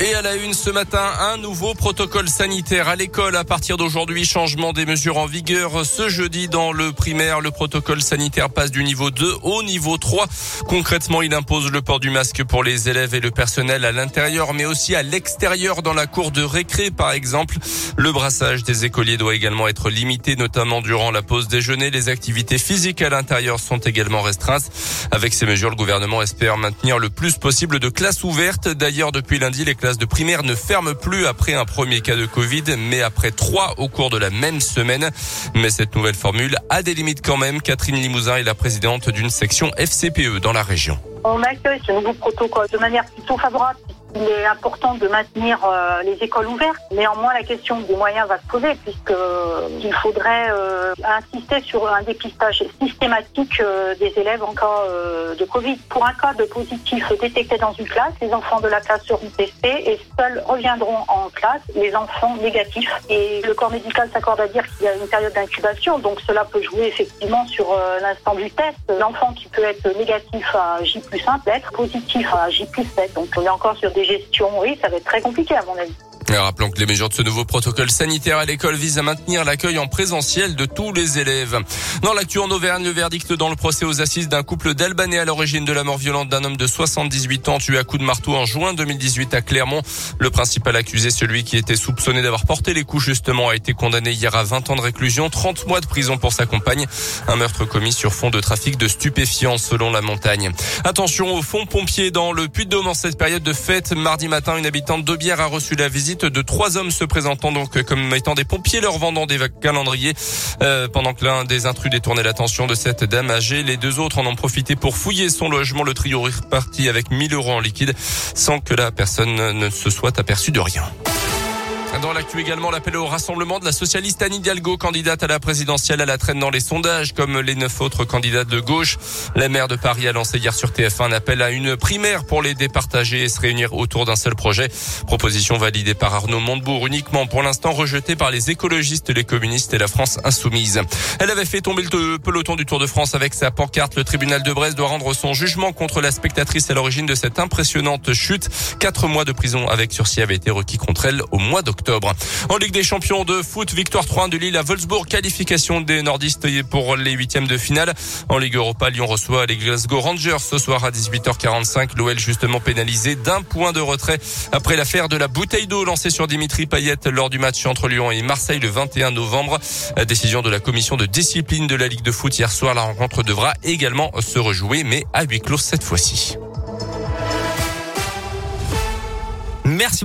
Et à la une ce matin, un nouveau protocole sanitaire à l'école à partir d'aujourd'hui. Changement des mesures en vigueur ce jeudi dans le primaire. Le protocole sanitaire passe du niveau 2 au niveau 3. Concrètement, il impose le port du masque pour les élèves et le personnel à l'intérieur, mais aussi à l'extérieur dans la cour de récré, par exemple. Le brassage des écoliers doit également être limité, notamment durant la pause déjeuner. Les activités physiques à l'intérieur sont également restreintes. Avec ces mesures, le gouvernement espère maintenir le plus possible de classes ouvertes. D'ailleurs, depuis lundi, les classes de primaire ne ferment plus après un premier cas de Covid, mais après trois au cours de la même semaine. Mais cette nouvelle formule a des limites quand même. Catherine Limousin est la présidente d'une section FCPE dans la région. On accueille ce nouveau de manière plutôt favorable il est important de maintenir euh, les écoles ouvertes. Néanmoins, la question des moyens va se poser puisque euh, il faudrait euh, insister sur un dépistage systématique des élèves en cas de Covid. Pour un cas de positif détecté dans une classe, les enfants de la classe seront testés et seuls reviendront en classe les enfants négatifs. Et le corps médical s'accorde à dire qu'il y a une période d'incubation, donc cela peut jouer effectivement sur l'instant du test. L'enfant qui peut être négatif à J plus 1 peut être positif à J plus 7. Donc on est encore sur des gestion, oui, ça va être très compliqué à mon avis. Rappelons que les mesures de ce nouveau protocole sanitaire à l'école visent à maintenir l'accueil en présentiel de tous les élèves. Dans l'actu en Auvergne, le verdict dans le procès aux assises d'un couple d'Albanais à l'origine de la mort violente d'un homme de 78 ans tué à coups de marteau en juin 2018 à Clermont. Le principal accusé, celui qui était soupçonné d'avoir porté les coups justement, a été condamné hier à 20 ans de réclusion, 30 mois de prison pour sa compagne. Un meurtre commis sur fond de trafic de stupéfiants selon la montagne. Attention au fond pompier dans le Puy-de-Dôme en cette période de fête. Mardi matin, une habitante d'Aubière a reçu la visite de trois hommes se présentant donc comme étant des pompiers, leur vendant des calendriers. Euh, pendant que l'un des intrus détournait l'attention de cette dame âgée, les deux autres en ont profité pour fouiller son logement. Le trio est reparti avec 1000 euros en liquide sans que la personne ne se soit aperçue de rien. Dans l'actu également, l'appel au rassemblement de la socialiste Anne Hidalgo, candidate à la présidentielle à la traîne dans les sondages, comme les neuf autres candidats de gauche. La maire de Paris a lancé hier sur TF1 un appel à une primaire pour les départager et se réunir autour d'un seul projet. Proposition validée par Arnaud Montebourg, uniquement pour l'instant rejetée par les écologistes, les communistes et la France insoumise. Elle avait fait tomber le peloton du Tour de France avec sa pancarte. Le tribunal de Brest doit rendre son jugement contre la spectatrice à l'origine de cette impressionnante chute. Quatre mois de prison avec sursis avaient été requis contre elle au mois d'octobre. En Ligue des champions de foot, victoire 3 de Lille à Wolfsburg, qualification des nordistes pour les huitièmes de finale. En Ligue Europa, Lyon reçoit les Glasgow Rangers ce soir à 18h45. L'OL justement pénalisé d'un point de retrait après l'affaire de la bouteille d'eau lancée sur Dimitri Payet lors du match entre Lyon et Marseille le 21 novembre. Décision de la commission de discipline de la Ligue de foot hier soir. La rencontre devra également se rejouer, mais à huis clos cette fois-ci. Merci